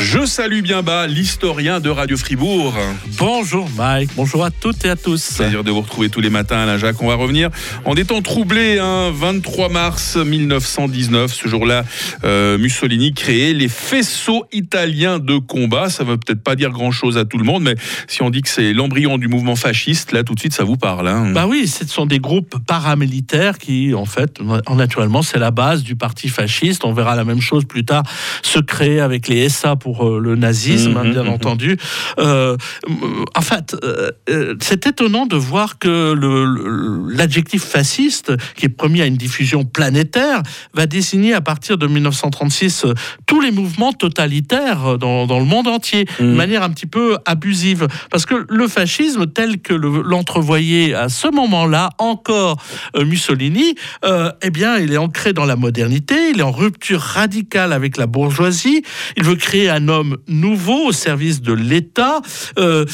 Je salue bien bas l'historien de Radio Fribourg. Bonjour Mike, bonjour à toutes et à tous. Plaisir de vous retrouver tous les matins, Alain Jacques. On va revenir en des temps troublés. Hein, 23 mars 1919, ce jour-là, euh, Mussolini créait les faisceaux italiens de combat. Ça ne veut peut-être pas dire grand-chose à tout le monde, mais si on dit que c'est l'embryon du mouvement fasciste, là tout de suite ça vous parle. Hein. Bah oui, ce sont des groupes paramilitaires qui, en fait, naturellement, c'est la base du parti fasciste. On verra la même chose plus tard se créer avec les SA pour euh, le nazisme, hein, Mhm, bien mhm. entendu. Euh, en fait, euh, c'est étonnant de voir que l'adjectif fasciste, qui est promis à une diffusion planétaire, va désigner à partir de 1936 euh, tous les mouvements totalitaires dans, dans le monde entier, de Mhm. manière un petit peu abusive. Parce que le fascisme, tel que le- l'entrevoyait à ce moment-là encore euh, Mussolini, eh bien, il est ancré dans la modernité, il est en rupture radicale avec la bourgeoisie, il veut créer un homme nouveau au service de l'État. Euh,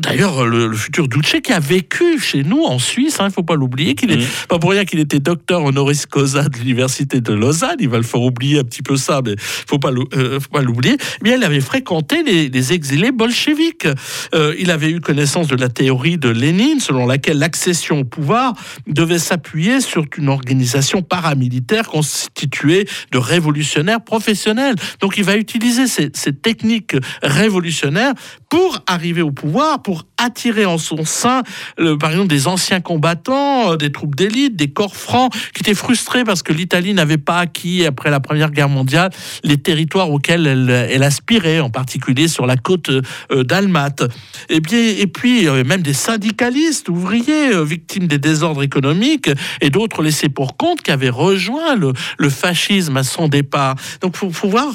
D'ailleurs, le, le futur Duce qui a vécu chez nous en Suisse, il ne faut pas l'oublier, qu'il est Mhm. pas pour rien qu'il était docteur honoris causa de l'université de Lausanne. Il va le faire oublier un petit peu ça, mais faut pas euh, faut pas l'oublier. Eh bien, il avait fréquenté les, les exilés bolcheviques. Euh, il avait eu connaissance de la théorie de Lénine, selon laquelle l'accession au pouvoir devait s'appuyer sur une organisation paramilitaire constituée de révolutionnaires professionnels. Donc, il va utiliser ces, ces techniques révolutionnaires pour arriver au pouvoir, pour attirer en son sein, euh, par exemple, des anciens combattants, euh, des troupes d'élite, des corps francs, qui étaient frustrés parce que l'Italie n'avait pas acquis, après la Première Guerre mondiale, les territoires auxquels elle, aspirait, en particulier sur la côte euh, d'Almat. Et, bien, et puis, il même des syndicalistes, ouvriers, euh, victimes des désordres économiques, et d'autres laissés pour compte qui avaient rejoint le, le fascisme à son départ. Donc, faut, faut voir,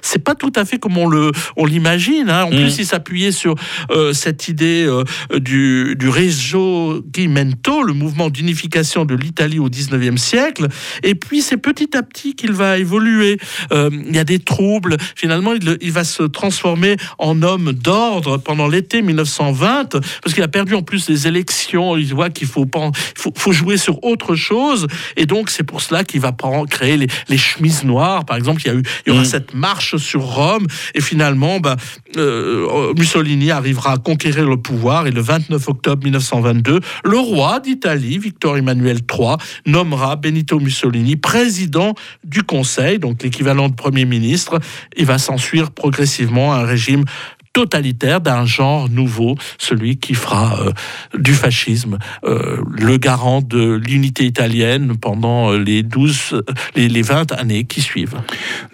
c'est pas tout à fait comme on le on En Mm. plus, il s'appuyait sur euh, cette idée euh, du, du Risorgimento, le mouvement d'unification de l'Italie au 19e siècle. Et puis, c'est petit à petit qu'il va évoluer. Euh, il y a des troubles. Finalement, il, il va se transformer en homme d'ordre pendant l'été 1920, parce qu'il a perdu en plus les élections. Il voit qu'il faut, faut, faut jouer sur autre chose. Et donc, c'est pour cela qu'il va créer les, les chemises noires. Par exemple, il y, a eu, il y aura Mm. cette marche sur Rome. Et finalement, bah, euh, Mussolini arrivera à conquérir le pouvoir. Et le 29 octobre 1922, le roi d'Italie, Victor Emmanuel III, nommera Benito Mussolini président du Conseil, donc l'équivalent de Premier ministre. Il va s'ensuivre progressivement un régime totalitaire d'un genre nouveau, celui qui fera euh, du fascisme euh, le garant de l'unité italienne pendant euh, les 12, euh, les, les 20 années qui suivent.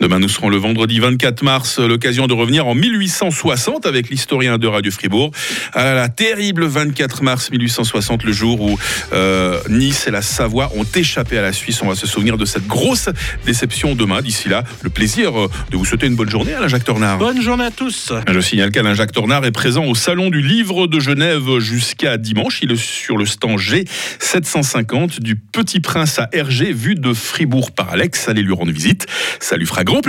Demain, nous serons le vendredi 24 mars, l'occasion de revenir en 1860 avec l'historien de Radio Fribourg. Là là, terrible 24 mars 1860, le jour où euh, Nice et la Savoie ont échappé à la Suisse. On va se souvenir de cette grosse déception demain. D'ici là, le plaisir de vous souhaiter une bonne journée, Alain Jacques Tornard. Bonne journée à tous. Je signale qu'Alain Jacques Tornard est présent au Salon du Livre de Genève jusqu'à dimanche. Il est sur le stand G750 du Petit Prince à Hergé, vu de Fribourg par Alex. Allez lui rendre visite. Ça lui fera grand plaisir.